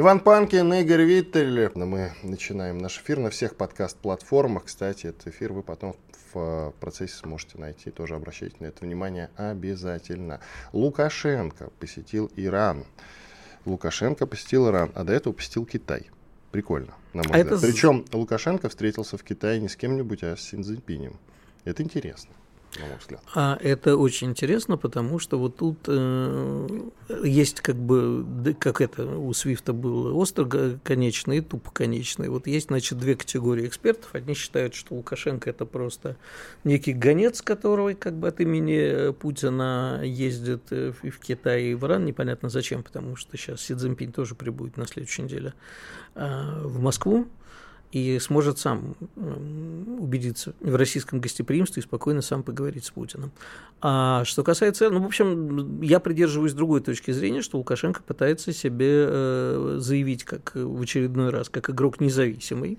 Иван Панкин, Игорь Виттель. Мы начинаем наш эфир на всех подкаст-платформах. Кстати, этот эфир вы потом в процессе сможете найти. Тоже обращайте на это внимание обязательно. Лукашенко посетил Иран. Лукашенко посетил Иран, а до этого посетил Китай. Прикольно, на мой а взгляд. Это... Причем Лукашенко встретился в Китае не с кем-нибудь, а с Синьцзиньпинем. Это интересно на мой взгляд. А это очень интересно, потому что вот тут э, есть как бы, как это у Свифта был остро конечный и тупо конечный. Вот есть, значит, две категории экспертов. Одни считают, что Лукашенко это просто некий гонец, который как бы от имени Путина ездит э, в Китай и в Иран, непонятно зачем, потому что сейчас Си Цзиньпинь тоже прибудет на следующей неделе а, в Москву и сможет сам убедиться в российском гостеприимстве и спокойно сам поговорить с Путиным. А что касается, ну, в общем, я придерживаюсь другой точки зрения, что Лукашенко пытается себе э, заявить как в очередной раз, как игрок независимый,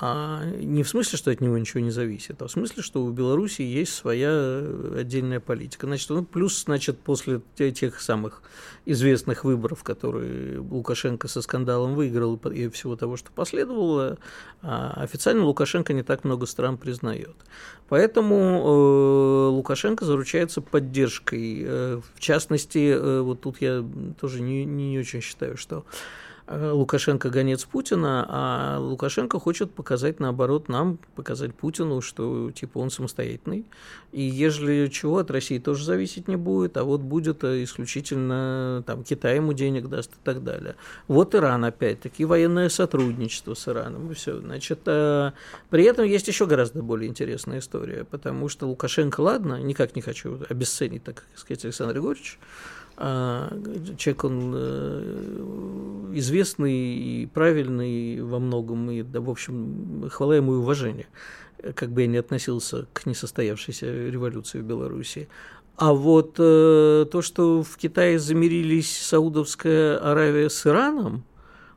а не в смысле, что от него ничего не зависит, а в смысле, что у Беларуси есть своя отдельная политика. Значит, ну, плюс, значит, после тех самых известных выборов, которые Лукашенко со скандалом выиграл и всего того, что последовало, а официально Лукашенко не так много стран признает. Поэтому э, Лукашенко заручается поддержкой. Э, в частности, э, вот тут я тоже не, не очень считаю, что Э, Лукашенко гонец Путина, а Лукашенко хочет показать, наоборот, нам, показать Путину, что типа он самостоятельный. И ежели чего, от России тоже зависеть не будет, а вот будет э, исключительно там Китай ему денег даст и так далее. Вот Иран опять-таки, военное сотрудничество с Ираном и все. Значит, а, при этом есть еще гораздо более интересная история, потому что Лукашенко, ладно, никак не хочу обесценить, так сказать, Александр Григорьевич, а, человек, он э, известный и правильный во многом, и, да, в общем, хвала ему и уважение, как бы я ни относился к несостоявшейся революции в Беларуси. А вот э, то, что в Китае замирились Саудовская Аравия с Ираном,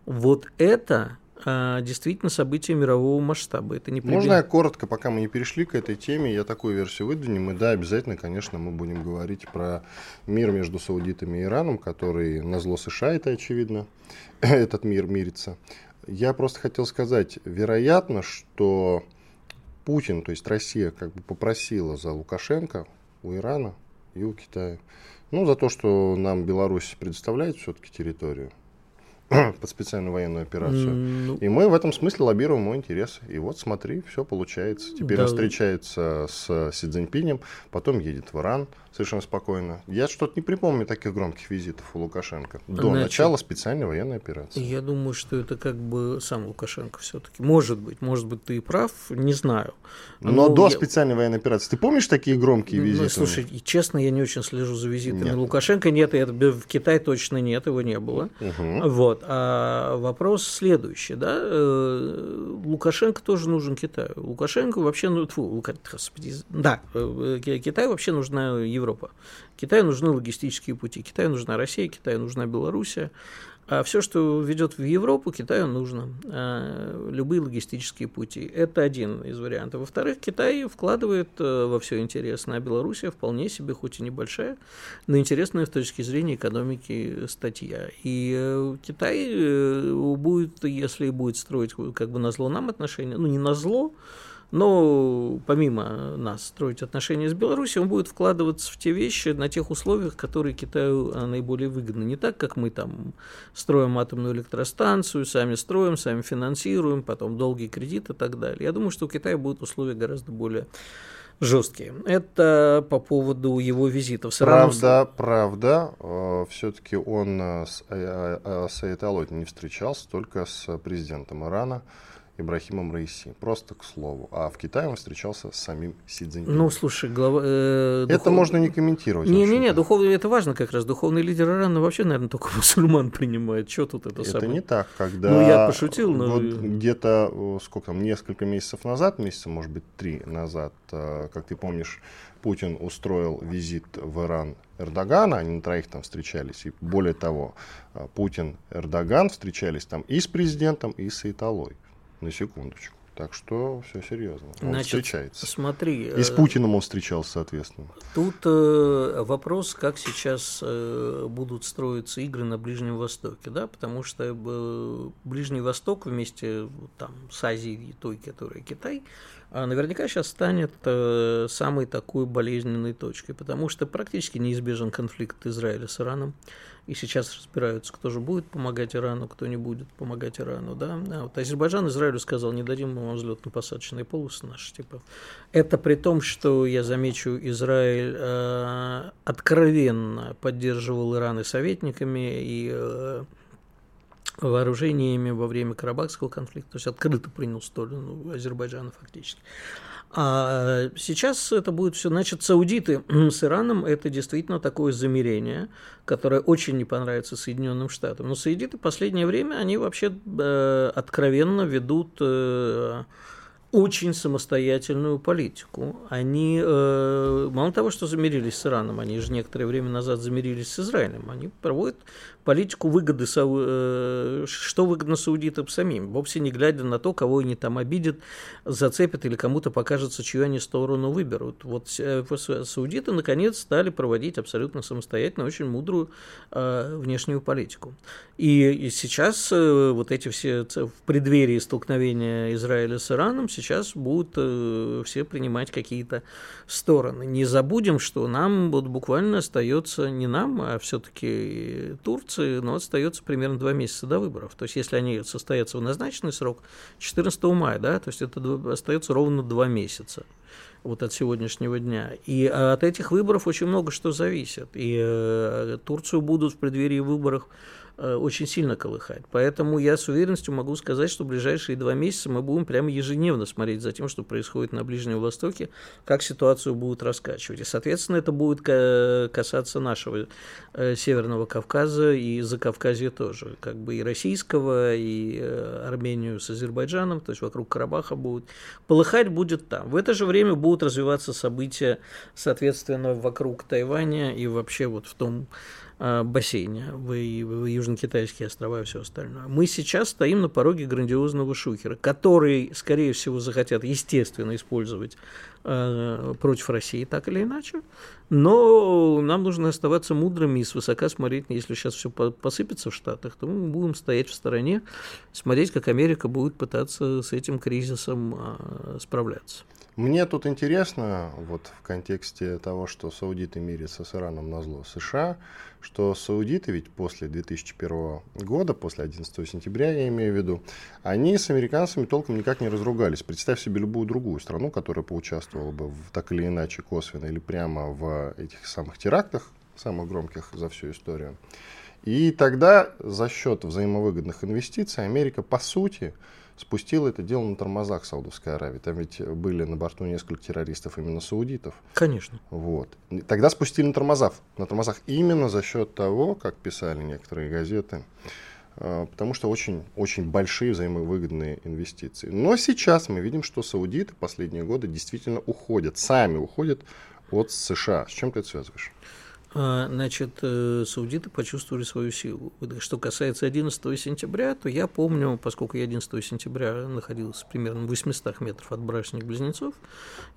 вот это действительно событие мирового масштаба. Это не Можно я коротко, пока мы не перешли к этой теме, я такую версию выдвинем. И да, обязательно, конечно, мы будем говорить про мир между саудитами и Ираном, который на зло США, это очевидно, этот мир мирится. Я просто хотел сказать, вероятно, что Путин, то есть Россия, как бы попросила за Лукашенко у Ирана и у Китая. Ну, за то, что нам Беларусь предоставляет все-таки территорию под специальную военную операцию. Ну, и мы в этом смысле лоббируем мой интерес. И вот смотри, все получается. Теперь да. он встречается с Си Цзиньпинем, потом едет в Иран совершенно спокойно. Я что-то не припомню таких громких визитов у Лукашенко до Значит, начала специальной военной операции. Я думаю, что это как бы сам Лукашенко все-таки. Может быть, может быть, ты и прав, не знаю. Но, Но до я... специальной военной операции. Ты помнишь такие громкие ну, визиты? Ну, слушай, честно, я не очень слежу за визитами нет. Лукашенко. Нет, это, в Китае точно нет, его не было. Угу. Вот. А вопрос следующий, да, э, Лукашенко тоже нужен Китаю. Лукашенко вообще, ну, тьфу, Лука... да, э, Китаю вообще нужна Европа. Китаю нужны логистические пути, Китаю нужна Россия, Китаю нужна Белоруссия. А все, что ведет в Европу, Китаю нужно. А любые логистические пути. Это один из вариантов. Во-вторых, Китай вкладывает э, во все интересное, а Белоруссия вполне себе, хоть и небольшая, но интересная с точки зрения экономики статья. И э, Китай э, будет, если будет строить как бы на зло нам отношения, ну не на зло, но помимо нас строить отношения с Беларусью, он будет вкладываться в те вещи на тех условиях, которые Китаю а, наиболее выгодны. Не так, как мы там строим атомную электростанцию, сами строим, сами финансируем, потом долгий кредит и так далее. Я думаю, что у Китая будут условия гораздо более жесткие. Это по поводу его визитов. Правда, правда. Э, Все-таки он э, с, э, с Айталой не встречался, только с президентом Ирана. Ибрахимом Раиси. Просто к слову. А в Китае он встречался с самим Си Цзиньпином. Ну, слушай, глава... Э, это духов... можно не комментировать. Не-не-не, духовный, это важно как раз. Духовный лидер Ирана вообще, наверное, только мусульман принимает. Что тут это, это самое? Это не так. Когда ну, я пошутил, но... Вот где-то, сколько там, несколько месяцев назад, месяца, может быть, три назад, э, как ты помнишь, Путин устроил визит в Иран Эрдогана, они на троих там встречались. И более того, э, Путин, Эрдоган встречались там и с президентом, и с Италой. На секундочку. Так что все серьезно. Он Значит, встречается. Смотри. И с э, Путиным он встречался, соответственно. Тут э, вопрос, как сейчас э, будут строиться игры на Ближнем Востоке, да, потому что э, Ближний Восток вместе там, с Азией, той, которая Китай, а наверняка сейчас станет э, самой такой болезненной точкой, потому что практически неизбежен конфликт Израиля с Ираном, и сейчас разбираются, кто же будет помогать Ирану, кто не будет помогать Ирану, да. А вот Азербайджан Израилю сказал, не дадим вам взлетно-посадочные полосы наши, типа. Это при том, что, я замечу, Израиль э, откровенно поддерживал Иран и советниками, и э, вооружениями во время Карабахского конфликта, то есть открыто принял сторону Азербайджана фактически. А сейчас это будет все, значит, саудиты с Ираном это действительно такое замерение, которое очень не понравится Соединенным Штатам. Но саудиты в последнее время, они вообще э, откровенно ведут э, очень самостоятельную политику. Они, э, мало того, что замирились с Ираном, они же некоторое время назад замирились с Израилем, они проводят политику выгоды, э, что выгодно саудитам самим, вовсе не глядя на то, кого они там обидят, зацепят или кому-то покажется, чью они сторону выберут. Вот э, саудиты, наконец, стали проводить абсолютно самостоятельно очень мудрую внешнюю политику. И, сейчас вот эти все в преддверии столкновения Израиля с Ираном будут все принимать какие-то стороны. Не забудем, что нам вот буквально остается не нам, а все-таки Турции, но остается примерно два месяца до выборов. То есть, если они состоятся в назначенный срок, 14 мая, да, то есть это остается ровно два месяца вот от сегодняшнего дня. И от этих выборов очень много что зависит. И э, Турцию будут в преддверии выборов Э, очень сильно колыхать. Поэтому я с уверенностью могу сказать, что в ближайшие два месяца мы будем прямо ежедневно смотреть за тем, что происходит на Ближнем Востоке, как ситуацию будут раскачивать. И, соответственно, это будет касаться нашего э, Северного Кавказа и Закавказья тоже. Как бы и российского, и э, Армению с Азербайджаном, то есть вокруг Карабаха будут. Полыхать будет там. В это же время будут развиваться события, соответственно, вокруг Тайваня и вообще вот в том Э, бассейне, в, в Южно-Китайские острова и все остальное. Мы сейчас стоим на пороге грандиозного шухера, который, скорее всего, захотят, естественно, использовать э, против России, так или иначе. Но нам нужно оставаться мудрыми и свысока смотреть, если сейчас все посыпется в Штатах, то мы будем стоять в стороне, смотреть, как Америка будет пытаться с этим кризисом э, справляться. Мне тут интересно, вот в контексте того, что саудиты мирятся с Ираном на зло США, что саудиты ведь после 2001 года, после 11 сентября, я имею в виду, они с американцами толком никак не разругались. Представь себе любую другую страну, которая поучаствовала бы в, так или иначе косвенно или прямо в этих самых терактах, самых громких за всю историю. И тогда за счет взаимовыгодных инвестиций Америка, по сути, спустила это дело на тормозах Саудовской Аравии. Там ведь были на борту несколько террористов именно саудитов. Конечно. Вот. Тогда спустили на тормозах. На тормозах именно за счет того, как писали некоторые газеты, э, потому что очень, очень большие взаимовыгодные инвестиции. Но сейчас мы видим, что саудиты последние годы действительно уходят, сами уходят от США. С чем ты это связываешь? А, значит, э, саудиты почувствовали свою силу. Что касается 11 сентября, то я помню, поскольку я 11 сентября находился примерно в 800 метров от брачных близнецов,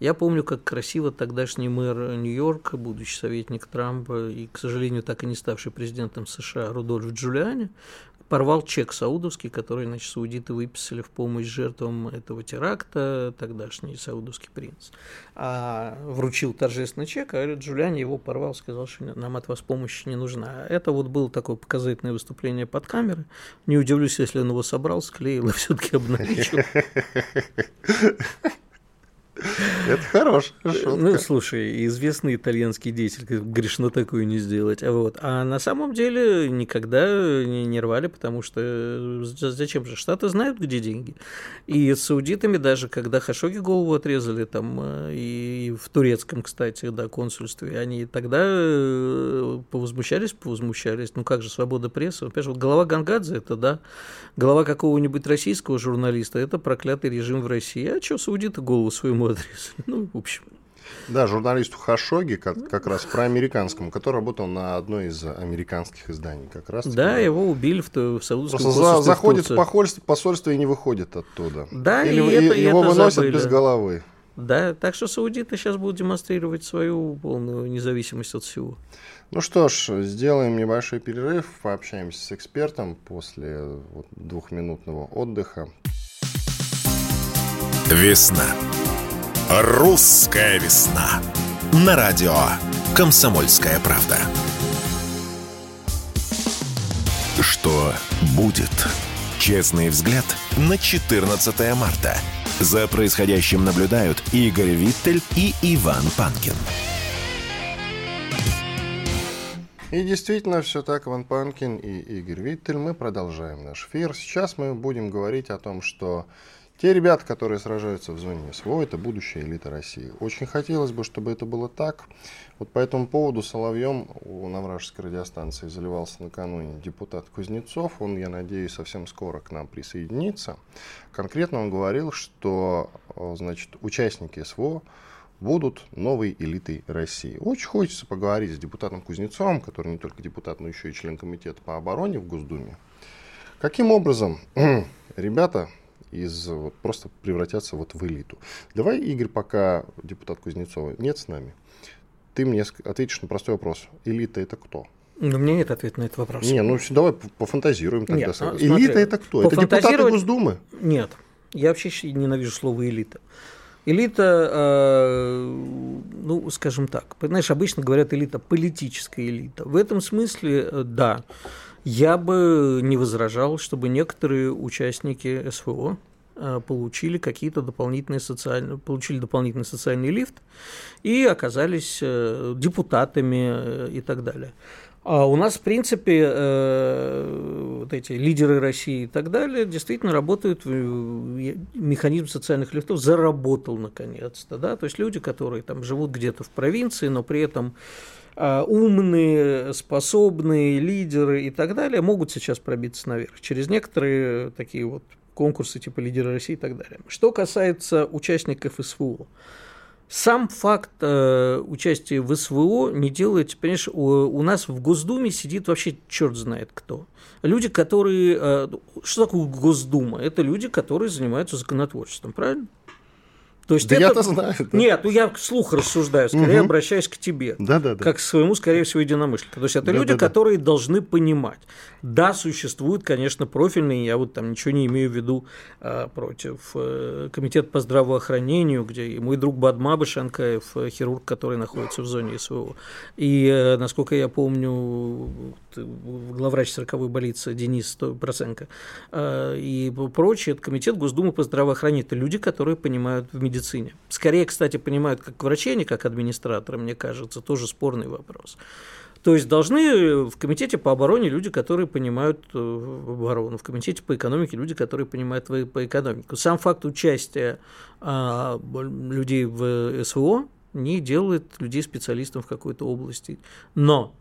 я помню, как красиво тогдашний мэр Нью-Йорка, будущий советник Трампа и, к сожалению, так и не ставший президентом США Рудольф Джулиани, порвал чек саудовский, который, значит, саудиты выписали в помощь жертвам этого теракта, тогдашний саудовский принц. А вручил торжественный чек, а Джулиани его порвал, сказал, что нам от вас помощи не нужна. Это вот было такое показательное выступление под камерой. Не удивлюсь, если он его собрал, склеил и все-таки обналичил. Это хорошая шутка. Ну, слушай, известный итальянский деятель, грешно такое не сделать. А, вот. а на самом деле никогда не, не рвали, потому что зачем же? Штаты знают, где деньги. И с саудитами даже, когда Хашоги голову отрезали, там, э, и в турецком, кстати, да, консульстве, они тогда э, повозмущались, повозмущались. Ну как же, свобода прессы? Опять же, вот голова Гангадзе, это да. Голова какого-нибудь российского журналиста, это проклятый режим в России. А что саудиты голову своему отрезали? Ну, в общем. Да, журналисту Хашоги, как, как раз про американскому, который работал на одной из американских изданий. Как раз да, его убили в, в Саудовском Просто за, заходит в посольство, посольство и не выходит оттуда. Да, Или, и, это, его это выносят забыли. без головы. Да, так что саудиты сейчас будут демонстрировать свою полную независимость от всего. Ну что ж, сделаем небольшой перерыв, пообщаемся с экспертом после вот двухминутного отдыха. Весна. Русская весна. На радио «Комсомольская правда». Что будет? Честный взгляд на 14 марта. За происходящим наблюдают Игорь Виттель и Иван Панкин. И действительно, все так, Иван Панкин и Игорь Виттель. Мы продолжаем наш эфир. Сейчас мы будем говорить о том, что те ребята, которые сражаются в зоне СВО, это будущая элита России. Очень хотелось бы, чтобы это было так. Вот по этому поводу Соловьем у Навражеской радиостанции заливался накануне депутат Кузнецов. Он, я надеюсь, совсем скоро к нам присоединится. Конкретно он говорил, что значит, участники СВО будут новой элитой России. Очень хочется поговорить с депутатом Кузнецовым, который не только депутат, но еще и член комитета по обороне в Госдуме. Каким образом ребята из вот, просто превратятся вот в элиту? Давай, Игорь, пока депутат Кузнецова нет с нами, ты мне ответишь на простой вопрос. Элита это кто? Но у меня нет ответа на этот вопрос. Не, ну давай пофантазируем тогда. Нет, Элита смотри, это кто? Это депутаты Госдумы? Нет. Я вообще ненавижу слово элита. Элита, э, ну, скажем так, понимаешь, обычно говорят элита, политическая элита. В этом смысле, э, да, я бы не возражал, чтобы некоторые участники СВО э, получили какие-то дополнительные социальные, получили дополнительный социальный лифт и оказались э, депутатами э, и так далее. А у нас, в принципе, вот эти лидеры России и так далее действительно работают, механизм социальных лифтов заработал наконец-то, да, то есть люди, которые там живут где-то в провинции, но при этом умные, способные лидеры и так далее могут сейчас пробиться наверх через некоторые такие вот конкурсы типа лидера России и так далее. Что касается участников СВО, сам факт э, участия в СВО не делает, понимаешь, у, у нас в Госдуме сидит вообще черт знает кто. Люди, которые... Э, что такое Госдума? Это люди, которые занимаются законотворчеством, правильно? То есть да это... я-то знаю. Да. Нет, ну я вслух рассуждаю, скорее угу. обращаюсь к тебе. Да, да, да. Как к своему, скорее всего, единомышленнику. То есть это да, люди, да, которые да. должны понимать. Да, существуют, конечно, профильные, я вот там ничего не имею в виду а, против э, комитета по здравоохранению, где мой друг Бадмаба Шанкаев, э, хирург, который находится в зоне СВО. И, э, насколько я помню, главврач 40-й больницы Денис Проценко э, и прочие, это комитет Госдумы по здравоохранению. Это люди, которые понимают в медицине. Скорее, кстати, понимают как врачи, а не как администраторы, мне кажется, тоже спорный вопрос. То есть должны в комитете по обороне люди, которые понимают э, оборону, в комитете по экономике люди, которые понимают по экономику. Сам факт участия а, людей в СВО не делает людей специалистом в какой-то области. Но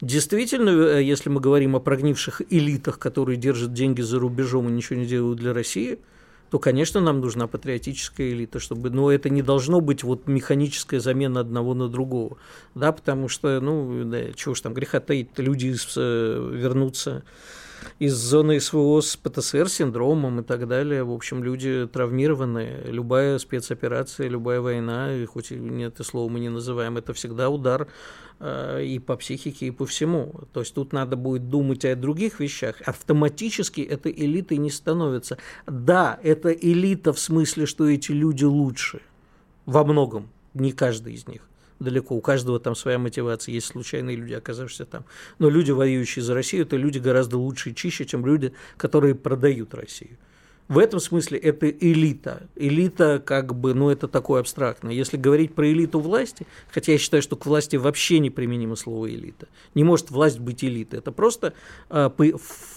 Действительно, э, если мы говорим о прогнивших элитах, которые держат деньги за рубежом и ничего не делают для России, то, конечно, нам нужна патриотическая элита, чтобы, но это не должно быть вот механическая замена одного на другого, да, потому что, ну, да, чего ж там греха таить, люди э, вернутся из зоны СВО с ПТСР синдромом и так далее. В общем, люди травмированные. Любая спецоперация, любая война, и хоть и это слово мы не называем, это всегда удар э, и по психике, и по всему. То есть тут надо будет думать о других вещах. Автоматически это элитой не становится. Да, это элита в смысле, что эти люди лучше. Во многом. Не каждый из них далеко. У каждого там своя мотивация. Есть случайные люди, оказавшиеся там. Но люди, воюющие за Россию, это люди гораздо лучше и чище, чем люди, которые продают Россию. В этом смысле это элита. Элита как бы, ну это такое абстрактное. Если говорить про элиту власти, хотя я считаю, что к власти вообще не применимо слово элита. Не может власть быть элитой. Это просто э,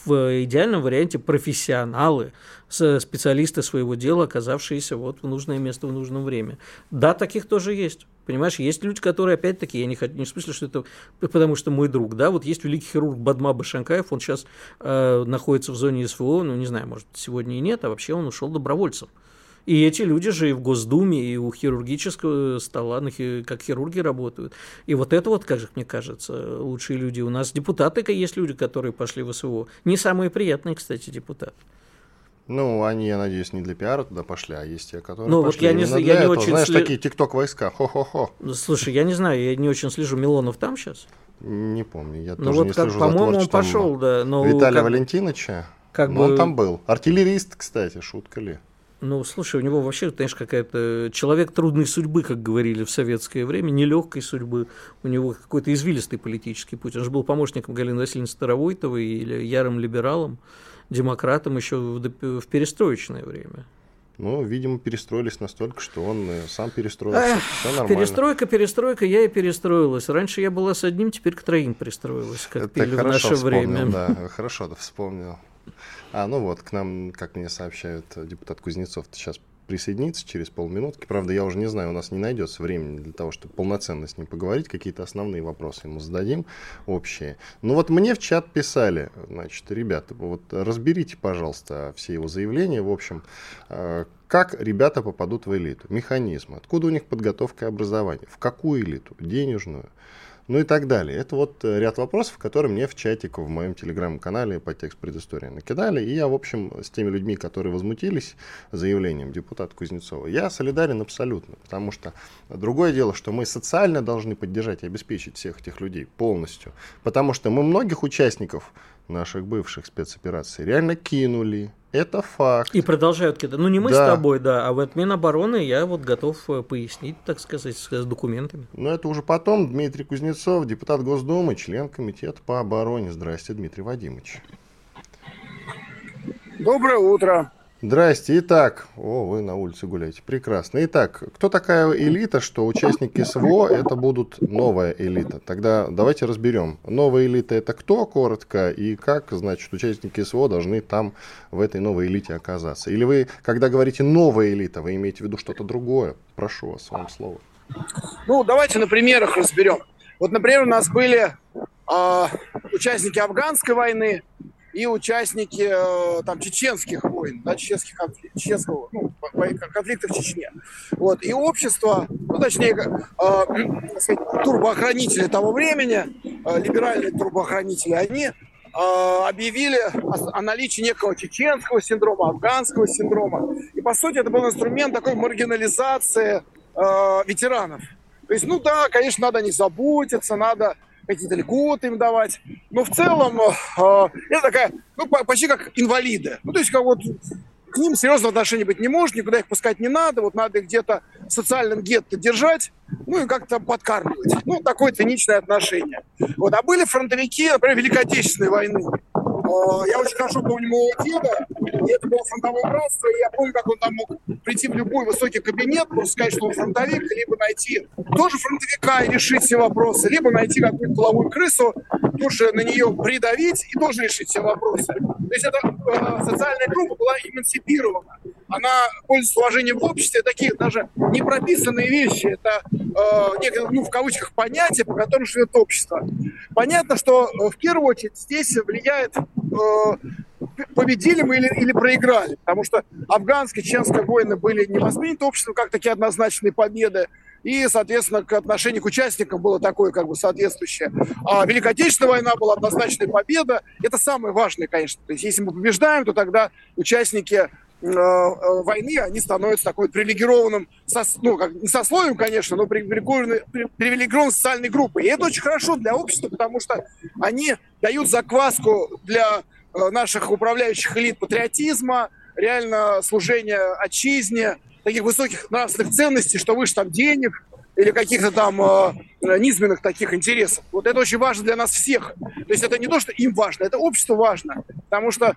в идеальном варианте профессионалы, специалисты своего дела, оказавшиеся вот в нужное место в нужное время. Да, таких тоже есть. Понимаешь, есть люди, которые, опять-таки, я не хочу, не в смысле, что это потому что мой друг, да, вот есть великий хирург Бадма Башанкаев, он сейчас э, находится в зоне СВО, ну, не знаю, может, сегодня и нет, а вообще он ушел добровольцем. И эти люди же и в Госдуме, и у хирургического стола, как хирурги работают. И вот это вот, как же мне кажется, лучшие люди. У нас депутаты есть люди, которые пошли в СВО. Не самые приятные, кстати, депутаты. Ну, они, я надеюсь, не для пиара туда пошли, а есть те, которые ну, пошли вот я не, я этого. Не очень Знаешь, сли... такие тикток-войска, хо-хо-хо. Слушай, я не знаю, я не очень слежу. Милонов там сейчас? Не помню, я ну, тоже вот не как, слежу по-моему, он пошел, да. Но Виталия как... Валентиновича? Как ну, бы... он там был. Артиллерист, кстати, шутка ли. Ну, слушай, у него вообще, знаешь, какая-то человек трудной судьбы, как говорили в советское время, нелегкой судьбы. У него какой-то извилистый политический путь. Он же был помощником Галины Васильевны Старовойтовой или ярым либералом демократом еще в, перестроечное время. Ну, видимо, перестроились настолько, что он э, сам перестроился. Эх, Все нормально. Перестройка, перестройка, я и перестроилась. Раньше я была с одним, теперь к троим пристроилась, как Это пили в наше вспомнил, время. Да, хорошо да, вспомнил. А, ну вот, к нам, как мне сообщают, депутат Кузнецов сейчас присоединиться через полминутки. Правда, я уже не знаю, у нас не найдется времени для того, чтобы полноценно с ним поговорить. Какие-то основные вопросы ему зададим, общие. Ну вот мне в чат писали, значит, ребята, вот разберите, пожалуйста, все его заявления. В общем, э, как ребята попадут в элиту? Механизмы. Откуда у них подготовка и образование? В какую элиту? Денежную? Ну и так далее. Это вот э, ряд вопросов, которые мне в чатик в моем телеграм-канале по текст предыстории накидали. И я, в общем, с теми людьми, которые возмутились заявлением депутата Кузнецова, я солидарен абсолютно. Потому что другое дело, что мы социально должны поддержать и обеспечить всех этих людей полностью. Потому что мы многих участников наших бывших спецопераций реально кинули, это факт. И продолжают кидать. Ну, не мы да. с тобой, да, а вот Минобороны я вот готов э, пояснить, так сказать, с документами. Но это уже потом Дмитрий Кузнецов, депутат Госдумы, член комитета по обороне. Здрасте, Дмитрий Вадимович. Доброе утро. Здрасте. Итак, о, вы на улице гуляете. Прекрасно. Итак, кто такая элита, что участники СВО это будут новая элита? Тогда давайте разберем. Новая элита это кто, коротко, и как, значит, участники СВО должны там в этой новой элите оказаться? Или вы, когда говорите новая элита, вы имеете в виду что-то другое? Прошу вас, вам слово. Ну, давайте на примерах разберем. Вот, например, у нас были э, участники афганской войны, и участники э, там чеченских войн, да, чеченских конфликтов, чеченского, ну, конфликта в Чечне. Вот. И общество, ну, точнее, э, сказать, турбоохранители того времени, э, либеральные турбоохранители, они э, объявили о, о наличии некого чеченского синдрома, афганского синдрома. И, по сути, это был инструмент такой маргинализации э, ветеранов. То есть, ну да, конечно, надо не заботиться, надо какие-то льготы им давать. Но в целом э, это такая, ну, почти как инвалиды. Ну, то есть, как вот к ним серьезного отношения быть не может, никуда их пускать не надо, вот надо их где-то в социальном гетто держать, ну и как-то подкармливать. Ну, такое циничное отношение. Вот. А были фронтовики, например, Великой Отечественной войны. Э, я очень хорошо помню моего деда, и это было фронтовое братство, и я помню, как он там мог прийти в любой высокий кабинет, просто сказать, что он фронтовик, либо найти тоже фронтовика и решить все вопросы, либо найти какую-то половую крысу, тоже на нее придавить и тоже решить все вопросы. То есть эта э, социальная группа была эмансипирована. Она пользуется уважением в обществе, такие даже не прописанные вещи, это э, некое, ну, в кавычках понятие, по которым живет общество. Понятно, что э, в первую очередь здесь влияет победили мы или, или проиграли. Потому что афганские, чеченские войны были не восприняты обществом как такие однозначные победы. И, соответственно, к отношению к участникам было такое как бы соответствующее. А Великая Отечественная война была однозначная победа. Это самое важное, конечно. То есть, если мы побеждаем, то тогда участники э, э, войны, они становятся такой привилегированным, ну, как, не сословием, конечно, но привилегированной, привилегированной социальной группой. И это очень хорошо для общества, потому что они дают закваску для Э, наших управляющих элит патриотизма, реально служения отчизне, таких высоких нравственных ценностей, что выше там денег или каких-то там э, низменных таких интересов. Вот это очень важно для нас всех. То есть это не то, что им важно, это обществу важно. Потому что э,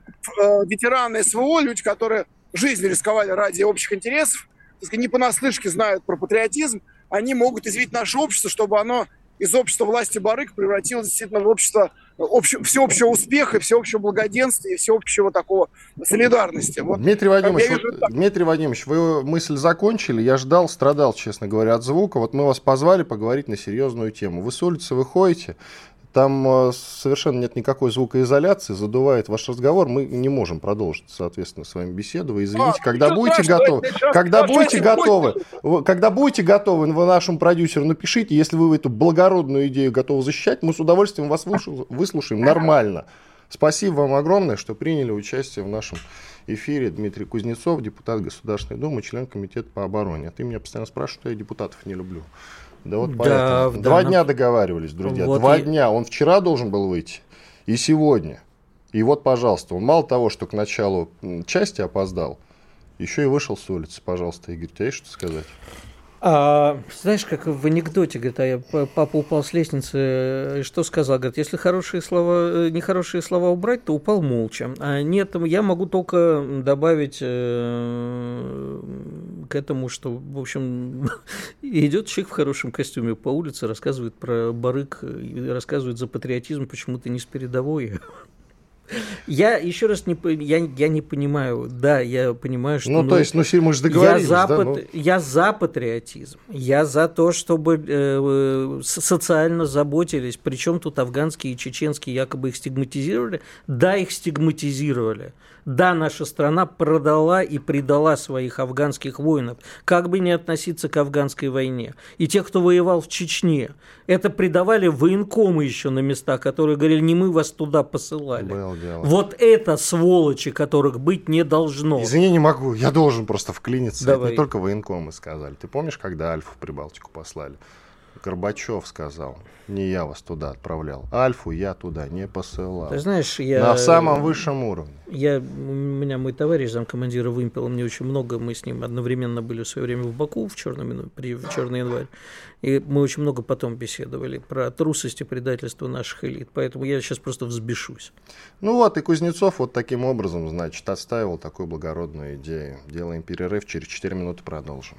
ветераны СВО, люди, которые жизнь рисковали ради общих интересов, не понаслышке знают про патриотизм, они могут извить наше общество, чтобы оно из общества власти барыг превратилось действительно в общество обще, всеобщего успеха, всеобщего благоденствия, всеобщего такого солидарности. Вот, Дмитрий Вадимович, вижу, вот, Дмитрий Вадимович, вы мысль закончили, я ждал, страдал, честно говоря, от звука. Вот мы вас позвали поговорить на серьезную тему. Вы с улицы выходите, там э, совершенно нет никакой звукоизоляции, задувает ваш разговор. Мы не можем продолжить, соответственно, с вами беседу. Извините, а, когда будете готовы, когда будете готовы, когда будете готовы, вы нашему продюсеру напишите, если вы эту благородную идею готовы защищать, мы с удовольствием вас выслушаем нормально. Спасибо вам огромное, что приняли участие в нашем эфире. Дмитрий Кузнецов, депутат Государственной Думы, член Комитета по обороне. А ты меня постоянно спрашиваешь, что я депутатов не люблю. Да вот да, поэтому. Два дня договаривались, друзья. Вот Два и... дня. Он вчера должен был выйти. И сегодня. И вот, пожалуйста, он мало того, что к началу части опоздал, еще и вышел с улицы. Пожалуйста, Игорь, у тебя есть что сказать? А, знаешь, как в анекдоте, говорит, а я, папа упал с лестницы, что сказал? Говорит, если хорошие слова, нехорошие слова убрать, то упал молча. А нет, я могу только добавить э, к этому, что, в общем, идет человек в хорошем костюме по улице, рассказывает про барык, рассказывает за патриотизм, почему-то не с передовой. Я еще раз не, я, я не понимаю, да, я понимаю, что... Ну, ну то есть, ну, мы же договорились, я за, да, ну... я за патриотизм, я за то, чтобы э, социально заботились, причем тут афганские и чеченские якобы их стигматизировали, да, их стигматизировали, да, наша страна продала и предала своих афганских воинов, как бы не относиться к афганской войне. И тех, кто воевал в Чечне, это предавали военкомы еще на местах, которые говорили, не мы вас туда посылали. Вот это сволочи, которых быть не должно. Извини, не могу, я должен просто вклиниться. Давай. Это не только военкомы сказали. Ты помнишь, когда Альфу в Прибалтику послали? Горбачев сказал, не я вас туда отправлял. Альфу я туда не посылал. Ты знаешь, я... На самом высшем уровне. Я, у меня мой товарищ, замкомандира вымпела, мне очень много, мы с ним одновременно были в свое время в Баку в черном, при, в черный январь. И мы очень много потом беседовали про трусость и предательство наших элит. Поэтому я сейчас просто взбешусь. Ну вот, и Кузнецов вот таким образом, значит, отстаивал такую благородную идею. Делаем перерыв, через 4 минуты продолжим.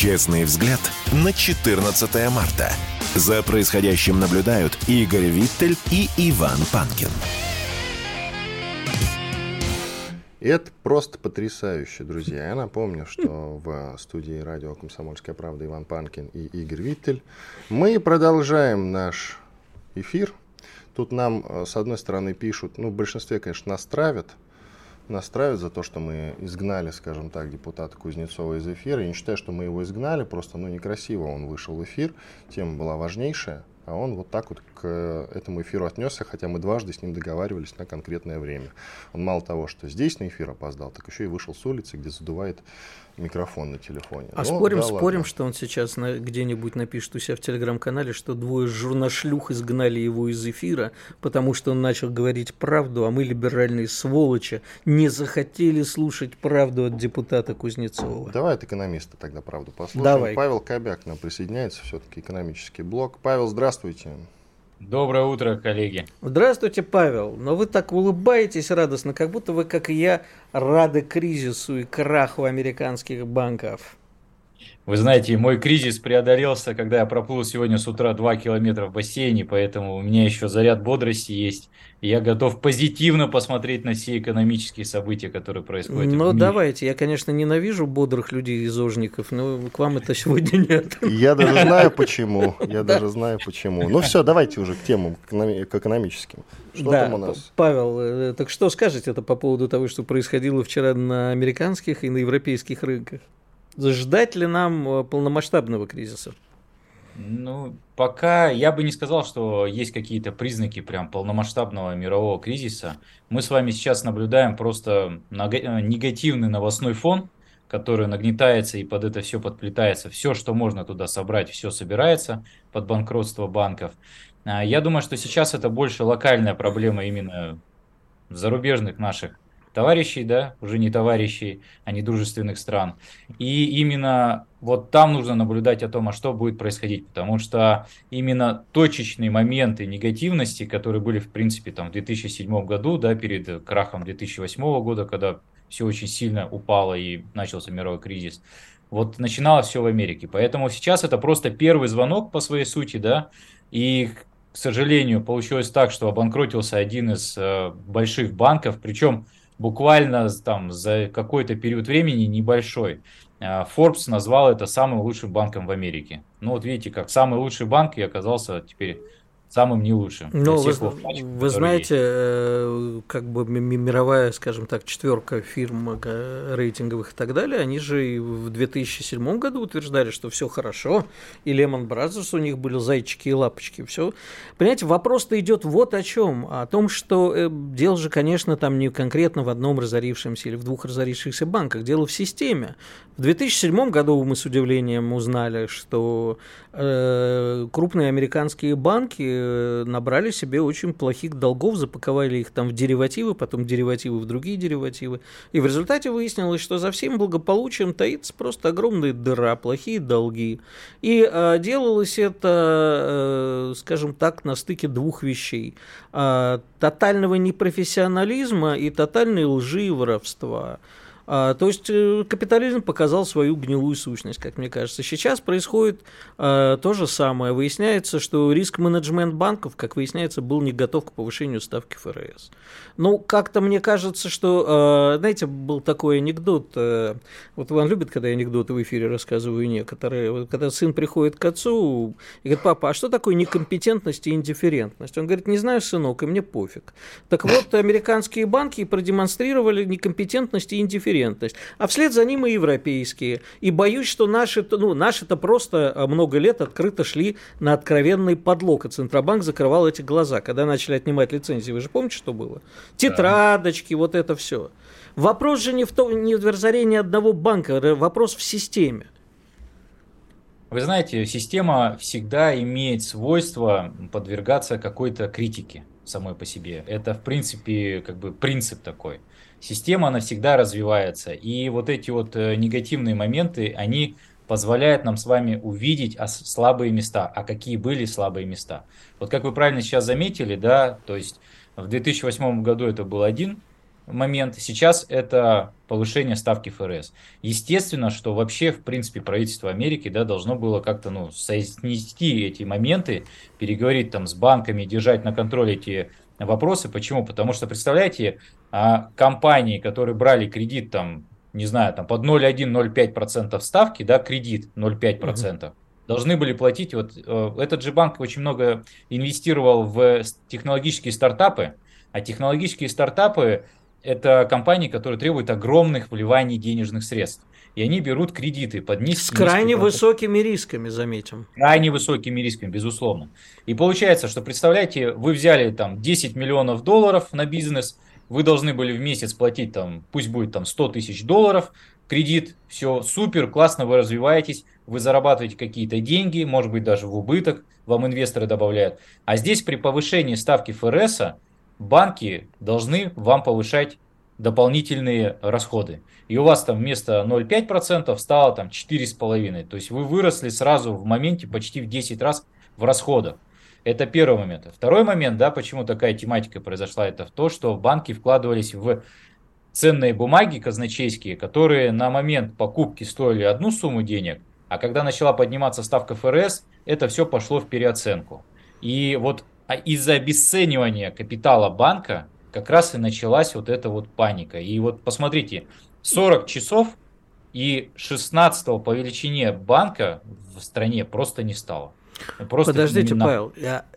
Честный взгляд на 14 марта. За происходящим наблюдают Игорь Виттель и Иван Панкин. это просто потрясающе, друзья. Я напомню, что в студии радио «Комсомольская правда» Иван Панкин и Игорь Виттель. Мы продолжаем наш эфир. Тут нам, э, с одной стороны, пишут, ну, в большинстве, конечно, нас травят, настраивать за то, что мы изгнали, скажем так, депутата Кузнецова из эфира. Я не считаю, что мы его изгнали, просто ну, некрасиво он вышел в эфир, тема была важнейшая, а он вот так вот к этому эфиру отнесся, хотя мы дважды с ним договаривались на конкретное время. Он мало того, что здесь на эфир опоздал, так еще и вышел с улицы, где задувает микрофон на телефоне. А ну, спорим, да, спорим, ладно. что он сейчас на, где-нибудь напишет у себя в телеграм-канале, что двое журношлюх изгнали его из эфира, потому что он начал говорить правду, а мы, либеральные сволочи, не захотели слушать правду от депутата Кузнецова. Давай от экономиста тогда правду послушаем. Давай. Павел Кобяк нам присоединяется, все-таки экономический блок. Павел, здравствуйте. Доброе утро, коллеги. Здравствуйте, Павел. Но вы так улыбаетесь радостно, как будто вы, как и я, рады кризису и краху американских банков. Вы знаете, мой кризис преодолелся, когда я проплыл сегодня с утра 2 километра в бассейне, поэтому у меня еще заряд бодрости есть. И я готов позитивно посмотреть на все экономические события, которые происходят. Ну, давайте. Я, конечно, ненавижу бодрых людей и зожников, но к вам это сегодня нет. Я даже знаю почему. Я даже знаю почему. Ну все, давайте уже к темам, к экономическим. Что да, там у нас? Павел, э, так что скажете это по поводу того, что происходило вчера на американских и на европейских рынках? Ждать ли нам э, полномасштабного кризиса? Ну, пока я бы не сказал, что есть какие-то признаки прям полномасштабного мирового кризиса. Мы с вами сейчас наблюдаем просто э, негативный новостной фон, который нагнетается и под это все подплетается. Все, что можно туда собрать, все собирается под банкротство банков. А, я думаю, что сейчас это больше локальная проблема именно зарубежных наших товарищей, да, уже не товарищей, а не дружественных стран. И именно вот там нужно наблюдать о том, а что будет происходить, потому что именно точечные моменты негативности, которые были, в принципе, там в 2007 году, да, перед крахом 2008 года, когда все очень сильно упало и начался мировой кризис, вот начиналось все в Америке. Поэтому сейчас это просто первый звонок по своей сути, да, и к сожалению, получилось так, что обанкротился один из э, больших банков, причем буквально там за какой-то период времени небольшой. Э, Forbes назвал это самым лучшим банком в Америке. Ну вот видите, как самый лучший банк и оказался теперь самым не лучшим. Ну, вы, вы знаете, есть. Э, как бы мировая, скажем так, четверка фирм э, рейтинговых и так далее, они же и в 2007 году утверждали, что все хорошо, и Lehman Brothers у них были зайчики и лапочки, все. Понимаете, вопрос-то идет вот о чем, о том, что э, дело же, конечно, там не конкретно в одном разорившемся или в двух разорившихся банках, дело в системе. В 2007 году мы с удивлением узнали, что э, крупные американские банки Э, набрали себе очень плохих долгов, запаковали их там в деривативы, потом деривативы в другие деривативы. И в результате выяснилось, что за всем благополучием таится просто огромная дыра, плохие долги. И э, делалось это, э, скажем так, на стыке двух вещей. Э, тотального непрофессионализма и тотальной лжи и воровства. А, то есть э, капитализм показал свою гнилую сущность, как мне кажется. Сейчас происходит а, то же самое. Выясняется, что риск-менеджмент банков, как выясняется, был не готов к повышению ставки ФРС. Ну, как-то мне кажется, что, а, знаете, был такой анекдот. А, вот Иван любит, когда я анекдоты в эфире рассказываю некоторые. Вот, когда сын приходит к отцу и говорит, папа, а что такое некомпетентность и индифферентность? Он говорит, не знаю, сынок, и мне пофиг. Так вот, американские банки продемонстрировали некомпетентность и индифферентность конкурентность, а вслед за ним и европейские. И боюсь, что наши, ну, наши-то просто а, много лет открыто шли на откровенный подлог, и Центробанк закрывал эти глаза, когда начали отнимать лицензии. Вы же помните, что было? Тетрадочки, да. вот это все. Вопрос же не в, том, не в разорении одного банка, вопрос в системе. Вы знаете, система всегда имеет свойство подвергаться какой-то критике самой по себе. Это, в принципе, как бы принцип такой система, она всегда развивается. И вот эти вот э, негативные моменты, они позволяют нам с вами увидеть слабые места. А какие были слабые места? Вот как вы правильно сейчас заметили, да, то есть в 2008 году это был один момент, сейчас это повышение ставки ФРС. Естественно, что вообще, в принципе, правительство Америки да, должно было как-то ну, соотнести эти моменты, переговорить там с банками, держать на контроле эти вопросы. Почему? Потому что, представляете, а, компании, которые брали кредит там, не знаю, там под 0,1-0,5% ставки, да, кредит 0,5%, угу. должны были платить, вот э, этот же банк очень много инвестировал в технологические стартапы, а технологические стартапы это компании, которые требуют огромных вливаний денежных средств. И они берут кредиты под низкими... С крайне высокими рисками, заметим. Крайне высокими рисками, безусловно. И получается, что, представляете, вы взяли там 10 миллионов долларов на бизнес, вы должны были в месяц платить там, пусть будет там 100 тысяч долларов, кредит, все супер, классно, вы развиваетесь, вы зарабатываете какие-то деньги, может быть даже в убыток, вам инвесторы добавляют. А здесь при повышении ставки ФРС банки должны вам повышать дополнительные расходы. И у вас там вместо 0,5% стало там 4,5%. То есть вы выросли сразу в моменте почти в 10 раз в расходах. Это первый момент. Второй момент, да, почему такая тематика произошла, это в то, что банки вкладывались в ценные бумаги казначейские, которые на момент покупки стоили одну сумму денег, а когда начала подниматься ставка ФРС, это все пошло в переоценку. И вот а из-за обесценивания капитала банка как раз и началась вот эта вот паника. И вот посмотрите, 40 часов и 16 по величине банка в стране просто не стало. Просто Подождите, именно... Павел,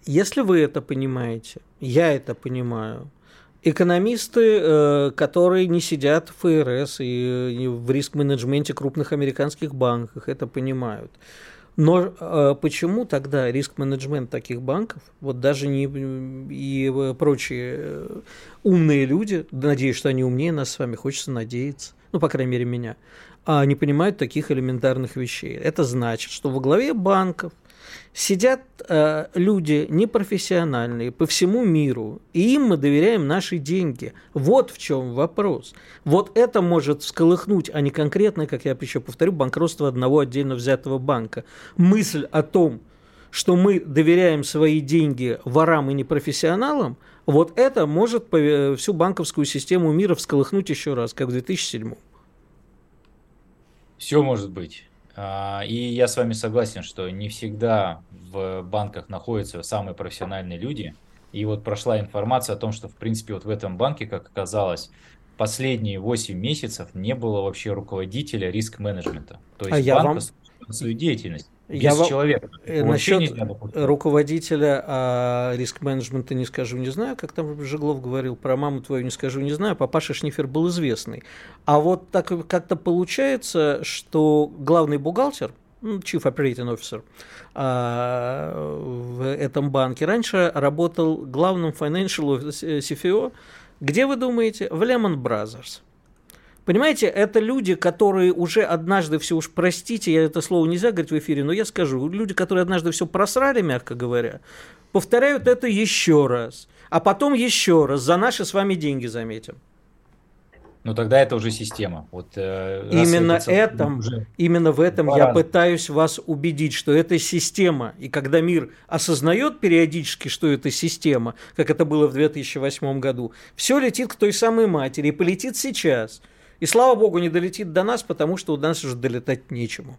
если вы это понимаете, я это понимаю, экономисты, э, которые не сидят в ФРС и в риск-менеджменте крупных американских банках, это понимают. Но э, почему тогда риск-менеджмент таких банков, вот даже не и прочие э, умные люди, надеюсь, что они умнее нас с вами, хочется надеяться, ну, по крайней мере, меня, а не понимают таких элементарных вещей. Это значит, что во главе банков сидят э, люди непрофессиональные по всему миру, и им мы доверяем наши деньги. Вот в чем вопрос. Вот это может всколыхнуть, а не конкретно, как я еще повторю, банкротство одного отдельно взятого банка. Мысль о том, что мы доверяем свои деньги ворам и непрофессионалам, вот это может всю банковскую систему мира всколыхнуть еще раз, как в 2007. Все может быть. А, и я с вами согласен, что не всегда в банках находятся самые профессиональные люди. И вот прошла информация о том, что, в принципе, вот в этом банке, как оказалось, последние 8 месяцев не было вообще руководителя риск-менеджмента. То а есть а банк вам... свою деятельность. Без я человека. Э, насчет руководителя а, риск-менеджмента не скажу, не знаю, как там Жеглов говорил, про маму твою не скажу, не знаю, папаша Шнифер был известный. А вот так как-то получается, что главный бухгалтер, Chief Operating Officer а, в этом банке, раньше работал главным financial CFO, где вы думаете? В Lehman Brothers. Понимаете, это люди, которые уже однажды все уж простите, я это слово нельзя говорить в эфире, но я скажу, люди, которые однажды все просрали, мягко говоря, повторяют это еще раз, а потом еще раз, за наши с вами деньги заметим. Ну тогда это уже система. Вот, э, именно, этом, уже именно в этом я раза. пытаюсь вас убедить, что это система. И когда мир осознает периодически, что это система, как это было в 2008 году, все летит к той самой матери и полетит сейчас – и слава богу, не долетит до нас, потому что у нас уже долетать нечему.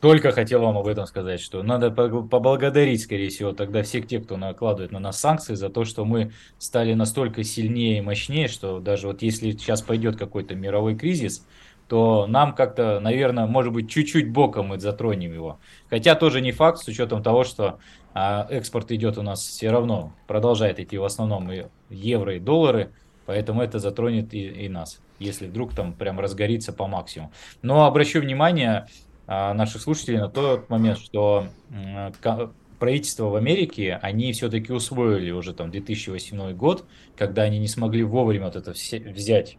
Только хотел вам об этом сказать, что надо поблагодарить, скорее всего, тогда всех тех, кто накладывает на нас санкции за то, что мы стали настолько сильнее и мощнее, что даже вот если сейчас пойдет какой-то мировой кризис, то нам как-то, наверное, может быть, чуть-чуть боком мы затронем его. Хотя тоже не факт, с учетом того, что а, экспорт идет у нас все равно, продолжает идти в основном евро, и доллары, поэтому это затронет и, и нас если вдруг там прям разгорится по максимуму. Но обращу внимание а, наших слушателей на тот момент, что правительство в Америке, они все-таки усвоили уже там 2008 год, когда они не смогли вовремя вот это взять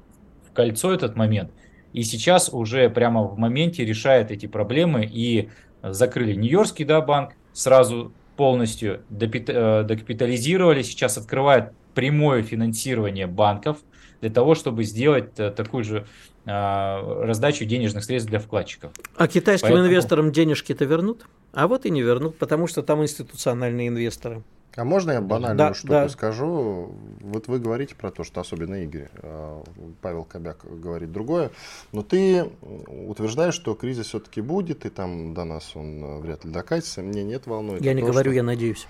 в кольцо этот момент, и сейчас уже прямо в моменте решает эти проблемы и закрыли Нью-Йоркский да, банк сразу полностью, э, докапитализировали, сейчас открывают прямое финансирование банков – для того, чтобы сделать э, такую же а, раздачу денежных средств для вкладчиков. А китайским Поэтому... инвесторам денежки-то вернут? А вот и не вернут, потому что там институциональные инвесторы. А можно я банальную да, штуку да. скажу? Вот вы говорите про то, что особенно Игорь, э, Павел Кобяк говорит другое, но ты утверждаешь, что кризис все-таки будет, и там до нас он э, вряд ли докатится. Мне нет волнует. Я не то, говорю, что... я надеюсь.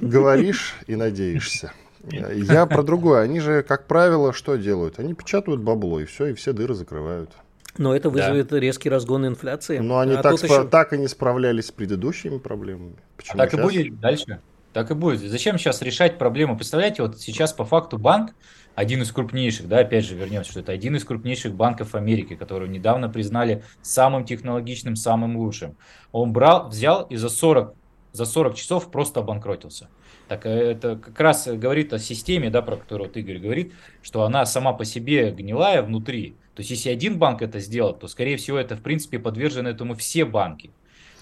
Говоришь и надеешься. Я про другое. Они же, как правило, что делают? Они печатают бабло, и все, и все дыры закрывают. Но это вызовет да. резкий разгон инфляции. Но они а так, спра- еще... так и не справлялись с предыдущими проблемами. Почему а так сейчас? и будет дальше. Так и будет. Зачем сейчас решать проблему? Представляете, вот сейчас по факту банк, один из крупнейших, да, опять же вернемся, что это один из крупнейших банков Америки, который недавно признали самым технологичным, самым лучшим. Он брал, взял и за 40, за 40 часов просто обанкротился. Так э, это как раз говорит о системе, да, про которую вот Игорь говорит, что она сама по себе гнилая внутри. То есть если один банк это сделал, то скорее всего это в принципе подвержены этому все банки.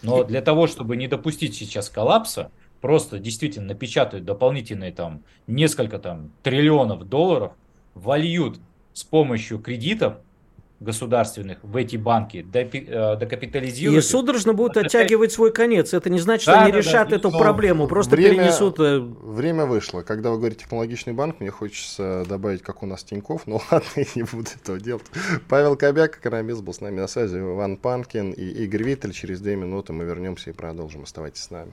Но для того, чтобы не допустить сейчас коллапса, просто действительно напечатают дополнительные там несколько там триллионов долларов, вольют с помощью кредитов государственных в эти банки э, докапитализируют. И судорожно будут оттягивать свой конец. Это не значит, что да, они да, решат да, эту но проблему, просто время, перенесут... Э, время вышло. Когда вы говорите технологичный банк, мне хочется добавить, как у нас Тиньков, но ладно, я не буду этого делать. Павел Кобяк, экономист, был с нами на связи, Иван Панкин и Игорь Виттель. Через две минуты мы вернемся и продолжим. Оставайтесь с нами.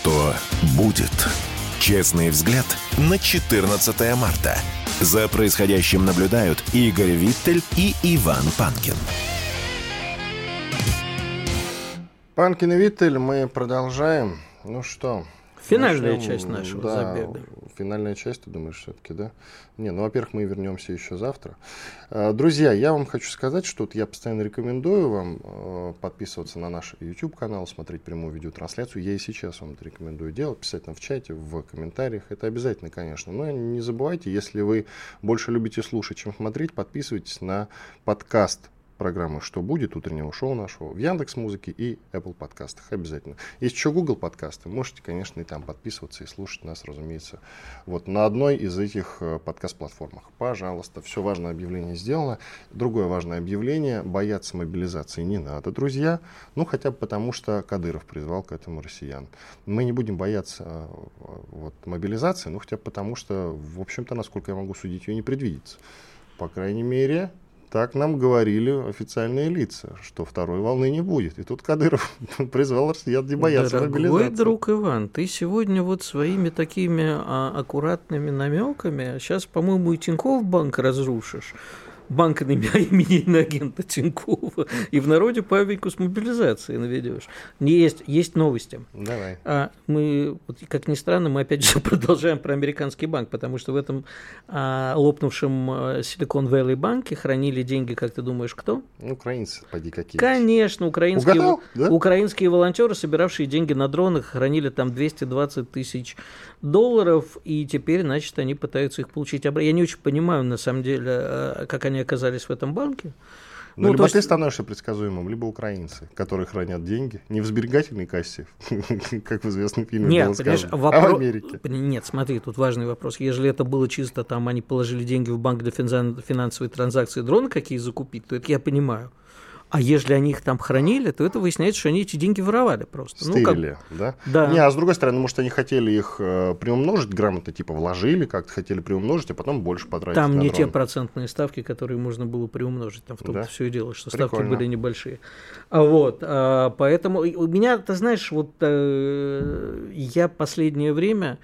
Что будет? Честный взгляд на 14 марта. За происходящим наблюдают Игорь Виттель и Иван Панкин. Панкин и Виттель, мы продолжаем. Ну что, Финальная начнем, часть нашего да, забега. Финальная часть, ты думаешь, все-таки, да? Не, ну, во-первых, мы вернемся еще завтра. Э, Друзья, я вам хочу сказать, что вот я постоянно рекомендую вам э, подписываться на наш YouTube-канал, смотреть прямую видеотрансляцию. Я и сейчас вам это рекомендую делать, писать нам в чате, в комментариях. Это обязательно, конечно. Но не забывайте, если вы больше любите слушать, чем смотреть, подписывайтесь на подкаст программы «Что будет?» утреннего шоу нашего в Яндекс Музыке и Apple подкастах. Обязательно. Есть еще Google подкасты. Можете, конечно, и там подписываться и слушать нас, разумеется, вот на одной из этих э, подкаст-платформах. Пожалуйста. Все важное объявление сделано. Другое важное объявление. Бояться мобилизации не надо, друзья. Ну, хотя бы потому, что Кадыров призвал к этому россиян. Мы не будем бояться э, вот, мобилизации, ну, хотя бы потому, что, в общем-то, насколько я могу судить, ее не предвидится. По крайней мере, так нам говорили официальные лица, что второй волны не будет. И тут Кадыров призвал россиян не бояться Дорогой мобилизации. друг Иван, ты сегодня вот своими такими а, аккуратными намеками, сейчас, по-моему, и Тинькофф банк разрушишь. Банк имени иноагента Тинькова. И в народе павельку с мобилизацией наведешь. Не есть, есть новости. Давай. А мы, вот, как ни странно, мы опять же продолжаем про американский банк, потому что в этом а, лопнувшем Силикон Valley банке хранили деньги, как ты думаешь, кто? Украинцы, поди какие. Конечно, украинские, Угадал, да? украинские волонтеры, собиравшие деньги на дронах, хранили там 220 тысяч долларов, и теперь, значит, они пытаются их получить обратно. Я не очень понимаю, на самом деле, а, как они оказались в этом банке. Ну, Ну, либо то ты есть- становишься предсказуемым, либо украинцы, которые хранят деньги не в сберегательной кассе, как в известном фильме было Нет, понимаешь, сказано, вопро- а в Америке. Нет, смотри, тут важный вопрос. Ежели это было чисто, там они положили деньги в банк для финан- финансовой транзакции, дроны какие закупить, то это я понимаю. А ежели они их там хранили, то это выясняется, что они эти деньги воровали просто. Ну, как- Стырили, да? Да. Не, а с другой стороны, может, они хотели их э, приумножить грамотно, типа вложили, как-то хотели приумножить, а потом больше потратить Там не те дрон. процентные ставки, которые можно было приумножить. Там в том Да? все и дело, что ставки Прикольно. были небольшие. А вот, а, поэтому у меня, ты знаешь, вот э, я последнее время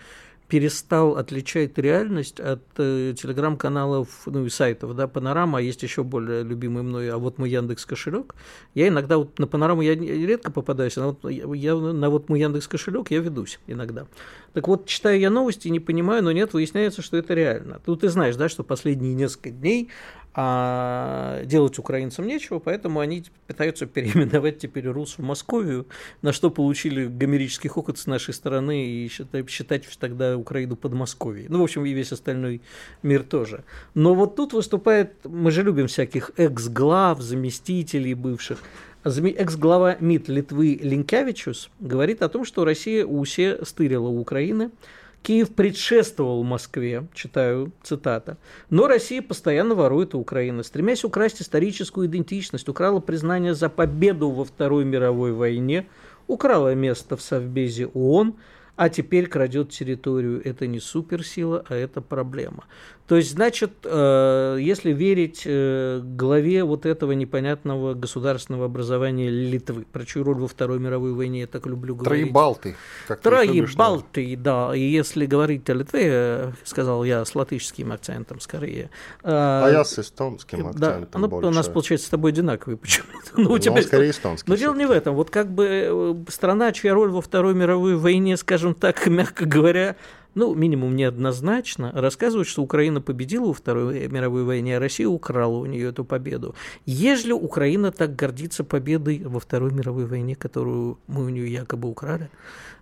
перестал отличать реальность от э, телеграм-каналов, ну и сайтов, да, Панорама, а есть еще более любимый мной, а вот мой Яндекс кошелек. Я иногда вот на Панораму я редко попадаюсь, а вот я, я на вот мой Яндекс кошелек я ведусь иногда. Так вот, читаю я новости, не понимаю, но нет, выясняется, что это реально. Тут ты знаешь, да, что последние несколько дней а, делать украинцам нечего, поэтому они пытаются переименовать теперь Рус в Московию, на что получили гомерический хохот с нашей стороны и считай- считать тогда Украину Подмосковьей. Ну, в общем, и весь остальной мир тоже. Но вот тут выступает, мы же любим всяких экс-глав, заместителей бывших. Экс-глава МИД Литвы Линкявичус говорит о том, что Россия усе стырила у Украины, Киев предшествовал Москве, читаю цитата, но Россия постоянно ворует у Украины, стремясь украсть историческую идентичность, украла признание за победу во Второй мировой войне, украла место в Совбезе ООН, а теперь крадет территорию. Это не суперсила, а это проблема. То есть, значит, э, если верить э, главе вот этого непонятного государственного образования Литвы, про чью роль во Второй мировой войне я так люблю говорить. Троебалты. как ты их Трои любишь Балты, да. И если говорить о Литве, э, сказал я с латышским акцентом скорее. А я с эстонским да, акцентом ну, больше. у нас получается с тобой одинаковый почему-то. Ну, у Ну, тебя скорее эстон- эстонский Но дело не в этом. Вот как бы страна, чья роль во Второй мировой войне, скажем так, мягко говоря, ну, минимум неоднозначно, рассказывают, что Украина победила во Второй мировой войне, а Россия украла у нее эту победу. Ежели Украина так гордится победой во Второй мировой войне, которую мы у нее якобы украли,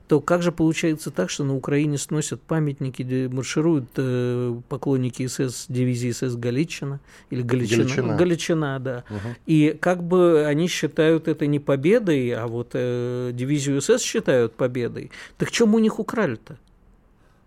то как же получается так, что на Украине сносят памятники, маршируют э, поклонники СС, дивизии СС Галичина или Галичина? Галичина. Галичина, да. И как бы они считают это не победой, а вот э, дивизию СС считают победой. Так чем у них украли-то?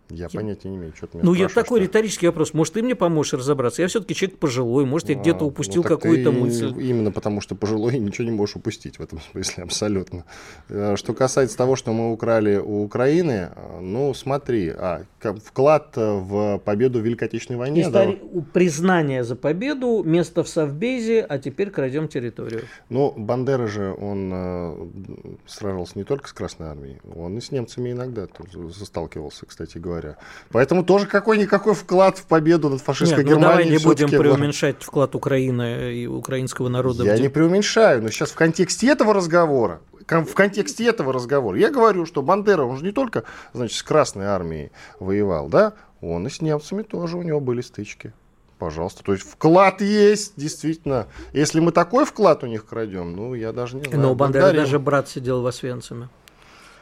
Я, я понятия не имею, что ты меня Ну, я такой риторический вопрос. Может, ты мне поможешь разобраться? Я все-таки человек пожилой, может, я а, где-то упустил ну, какую-то мысль. Именно потому, что пожилой ничего не можешь упустить в этом смысле, абсолютно. Э, что касается того, что мы украли у Украины, э, ну, смотри, а, вклад в победу в Великой Отечественной войне... Истори... Да? Признание за победу, место в Совбезе, а теперь крадем территорию. Ну, Бандера же, он э, сражался не только с Красной Армией, он и с немцами иногда сталкивался, кстати говоря говоря. Поэтому тоже какой-никакой вклад в победу над фашистской Нет, ну Германией. давай не будем преуменьшать вклад Украины и украинского народа. Я не преуменьшаю, но сейчас в контексте этого разговора в контексте этого разговора. Я говорю, что Бандера, он же не только, значит, с Красной армией воевал, да, он и с немцами тоже у него были стычки. Пожалуйста. То есть вклад есть, действительно. Если мы такой вклад у них крадем, ну, я даже не знаю. Но у Бандеры даже брат сидел в Освенциме.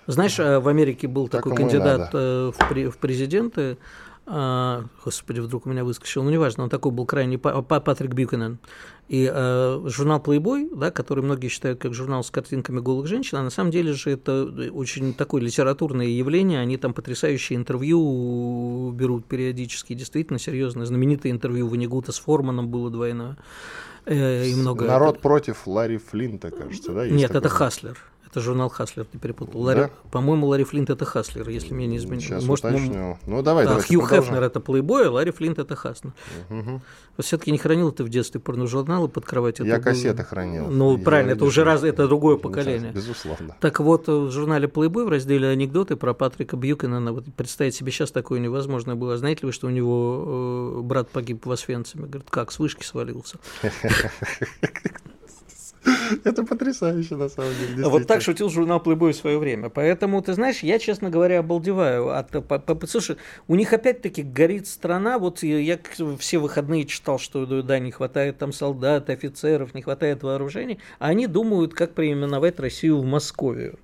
Знаешь, э, в Америке был так такой кандидат э, в, в президенты, а, господи, вдруг у меня выскочил, ну неважно, он такой был крайне Патрик Бьюкенен. И э, журнал Playboy, да, который многие считают как журнал с картинками голых женщин, а на самом деле же это очень такое литературное явление, они там потрясающие интервью берут периодически, действительно серьезное, знаменитое интервью Ванигута с Форманом было двойное. Э, и много... Народ против Ларри Флинта, кажется, да? Нет, такой? это Хаслер. Это журнал Хаслер, ты перепутал. Ларри, да? По-моему, Ларри Флинт это Хаслер, если меня не изменить. Сейчас Может, уточню. Ну, давай, а, Хью Хефнер это плейбой, а Ларри Флинт это Хаслер. Угу. Все-таки не хранил ты в детстве порножурналы под кроватью? Я кассеты было... хранил. Ну, я правильно, это уже раз, это другое поколение. Безусловно. Так вот, в журнале Playboy в разделе анекдоты про Патрика Бьюкина, вот представить себе сейчас такое невозможно было. Знаете ли вы, что у него э, брат погиб в Освенциме? Говорит, как, с вышки свалился? Это потрясающе, на самом деле. Вот так шутил журнал Playboy в свое время. Поэтому, ты знаешь, я, честно говоря, обалдеваю. От, по, по, слушай, у них опять-таки горит страна. Вот я все выходные читал, что да, не хватает там солдат, офицеров, не хватает вооружений. А они думают, как переименовать Россию в Московию.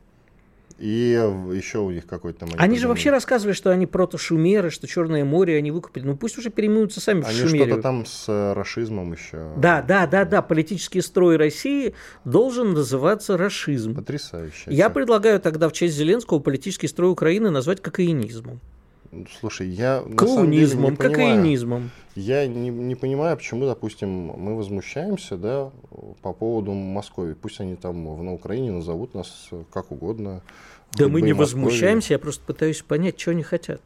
И еще у них какой-то... Они, они же вообще рассказывали, что они протошумеры, что Черное море они выкупили. Ну пусть уже переименуются сами они в Шумерию. Они что-то там с э, расизмом еще... Да, да, да, да. Политический строй России должен называться расизм. Потрясающе. Я предлагаю тогда в честь Зеленского политический строй Украины назвать кокаинизмом. Слушай, я Клоунизмом, кокаинизмом. Я не, не понимаю, почему, допустим, мы возмущаемся, да, по поводу Москвы. Пусть они там на Украине назовут нас как угодно. Да мы не возмущаемся, я просто пытаюсь понять, что они хотят.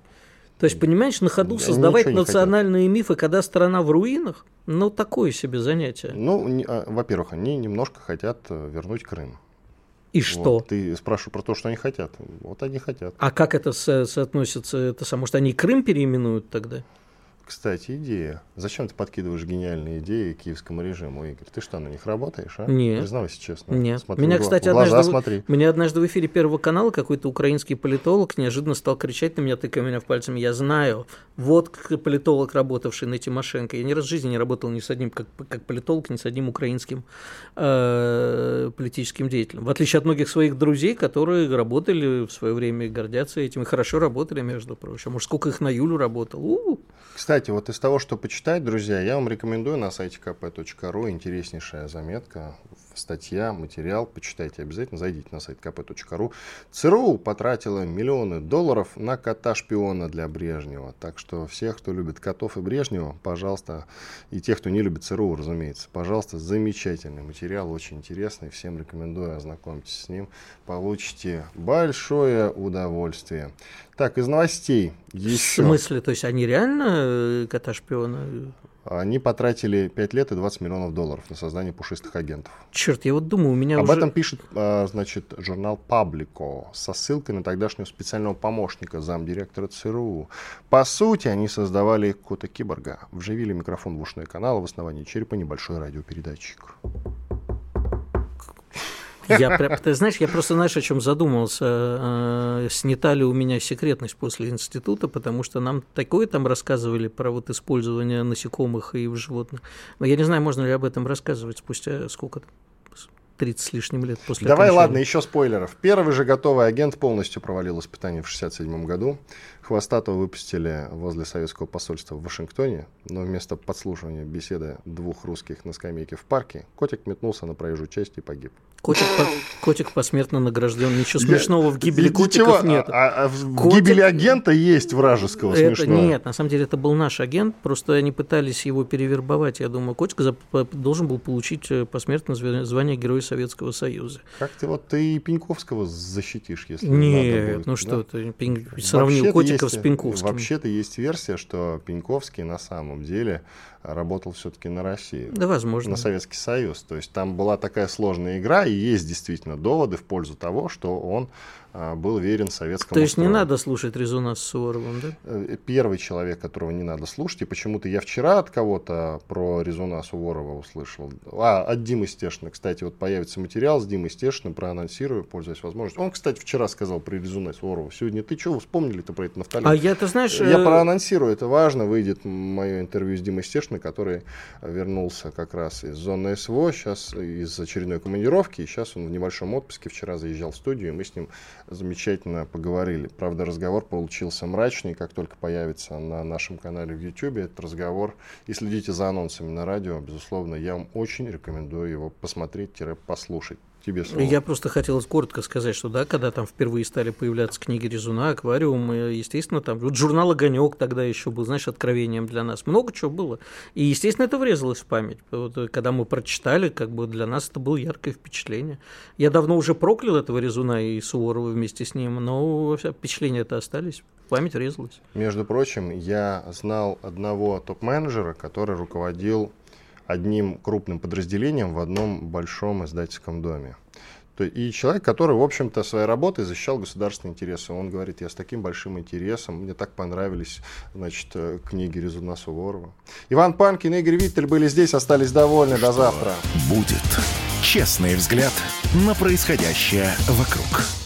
То есть, понимаешь, на ходу создавать национальные мифы, когда страна в руинах, ну, такое себе занятие. Ну, а, во-первых, они немножко хотят э, вернуть Крым. И что? Вот, ты спрашиваешь про то, что они хотят. Вот они хотят. А как это со- соотносится? Это само, может, они Крым переименуют тогда? Кстати, идея. Зачем ты подкидываешь гениальные идеи киевскому режиму, Игорь? Ты что, на них работаешь, а? Нет. Признавайся честно. Нет. Смотри, меня, кстати, глаза однажды, смотри. меня однажды в эфире Первого канала какой-то украинский политолог неожиданно стал кричать на меня, тыкая меня в пальцем. Я знаю. Вот политолог, работавший на Тимошенко. Я ни раз в жизни не работал ни с одним, как, как политолог, ни с одним украинским э, политическим деятелем. В отличие от многих своих друзей, которые работали в свое время и гордятся этим. И хорошо работали, между прочим. Может, сколько их на Юлю работал. У-у-у. Кстати, вот из того, что почитать, друзья, я вам рекомендую на сайте kp.ru интереснейшая заметка, статья, материал. Почитайте обязательно, зайдите на сайт kp.ru. ЦРУ потратила миллионы долларов на кота-шпиона для Брежнева. Так что всех, кто любит котов и Брежнева, пожалуйста, и тех, кто не любит ЦРУ, разумеется, пожалуйста, замечательный материал, очень интересный. Всем рекомендую, ознакомьтесь с ним. Получите большое удовольствие. Так, из новостей еще. В смысле? То есть они реально э, кота-шпиона? Они потратили 5 лет и 20 миллионов долларов на создание пушистых агентов. Черт, я вот думаю, у меня Об уже... этом пишет, а, значит, журнал Паблико со ссылкой на тогдашнего специального помощника замдиректора ЦРУ. По сути, они создавали кота-киборга. Вживили микрофон в ушной канал, в основании черепа небольшой радиопередатчик. Я, ты знаешь, я просто, знаешь, о чем задумался. Э, снята ли у меня секретность после института, потому что нам такое там рассказывали про вот использование насекомых и в животных. Но я не знаю, можно ли об этом рассказывать спустя сколько-то 30 с лишним лет после Давай, окончания. ладно, еще спойлеров. Первый же готовый агент полностью провалил испытание в 67 году. Хвостатого выпустили возле советского посольства в Вашингтоне, но вместо подслушивания беседы двух русских на скамейке в парке, котик метнулся на проезжую часть и погиб. Котик, по, котик посмертно награжден. Ничего смешного в гибели Ничего, котиков нет. А, а в Котик- гибели агента есть вражеского Это, смешного. нет, на самом деле это был наш агент, просто они пытались его перевербовать. Я думаю, Котик за- должен был получить э, посмертно звание Героя Советского Союза. Как ты вот ты и Пеньковского защитишь, если надо Нет, будет, ну да? что ты, Пень- сравнил Котиков есть- с Пеньковским. Вообще-то есть версия, что Пеньковский на самом деле работал все-таки на Россию. Да, возможно. на Советский Союз. То есть там была такая сложная игра, и есть действительно доводы в пользу того, что он был верен советскому То есть не строю. надо слушать резона с Суворовым, да? Э, Первый человек, которого не надо слушать, и почему-то я вчера от кого-то про Резуна Суворова услышал. А, от Димы Стешина. Кстати, вот появится материал с Димой Стешиным, проанонсирую, пользуясь возможностью. Он, кстати, вчера сказал про Резуна Суворова. Сегодня ты что, вспомнили-то про это Нафталин? А я, ты знаешь... Я э, проанонсирую, это важно. Выйдет мое интервью с Димой Стешиной, который вернулся как раз из зоны СВО, сейчас из очередной командировки. И сейчас он в небольшом отпуске. Вчера заезжал в студию, и мы с ним замечательно поговорили. Правда, разговор получился мрачный. Как только появится на нашем канале в YouTube этот разговор, и следите за анонсами на радио, безусловно, я вам очень рекомендую его посмотреть-послушать. Тебе слово. Я просто хотел коротко сказать, что да, когда там впервые стали появляться книги Резуна, аквариум, и, естественно, там вот журнал Огонек тогда еще был, знаешь, откровением для нас. Много чего было. И, естественно, это врезалось в память. Вот, э, когда мы прочитали, как бы для нас это было яркое впечатление. Я давно уже проклял этого Резуна и Суворова вместе с ним, но впечатления это остались. Память врезалось. Между прочим, я знал одного топ-менеджера, который руководил одним крупным подразделением в одном большом издательском доме. И человек, который, в общем-то, своей работой защищал государственные интересы. Он говорит, я с таким большим интересом, мне так понравились, значит, э, книги Резуна Суворова. Иван Панкин и Игорь Виттель были здесь, остались довольны. До завтра. Будет честный взгляд на происходящее вокруг.